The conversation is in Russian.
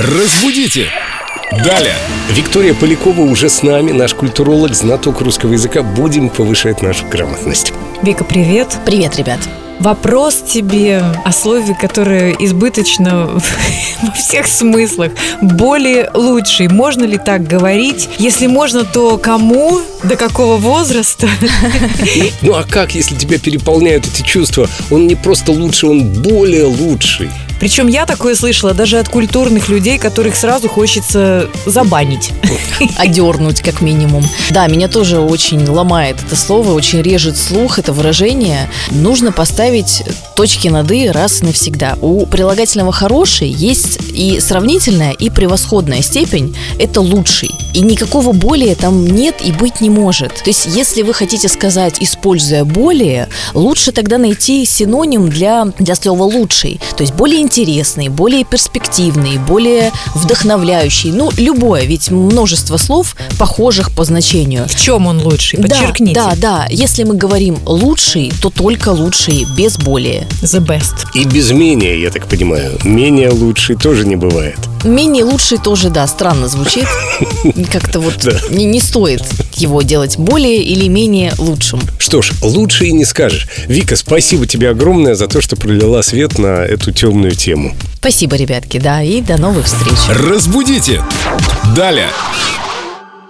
Разбудите! Далее! Виктория Полякова уже с нами, наш культуролог, знаток русского языка. Будем повышать нашу грамотность. Вика, привет. Привет, ребят. Вопрос тебе о слове, которое избыточно во всех смыслах. Более лучший. Можно ли так говорить? Если можно, то кому? До какого возраста? Ну а как, если тебя переполняют эти чувства? Он не просто лучше, он более лучший. Причем я такое слышала даже от культурных людей, которых сразу хочется забанить. Одернуть, как минимум. Да, меня тоже очень ломает это слово, очень режет слух, это выражение. Нужно поставить точки над «и» раз и навсегда. У прилагательного «хороший» есть и сравнительная, и превосходная степень. Это лучший. И никакого более там нет и быть не может. То есть, если вы хотите сказать, используя более, лучше тогда найти синоним для, для слова лучший. То есть, более интересный, более перспективный, более вдохновляющий. Ну, любое, ведь множество слов похожих по значению. В чем он лучший? Подчеркните. Да, да, да. Если мы говорим лучший, то только лучший, без более. The best. И без менее, я так понимаю. Менее лучший тоже не бывает. Менее лучший тоже, да, странно звучит. Как-то вот не, не стоит его делать более или менее лучшим. Что ж, лучше и не скажешь. Вика, спасибо тебе огромное за то, что пролила свет на эту темную тему. Спасибо, ребятки, да, и до новых встреч. Разбудите! Далее!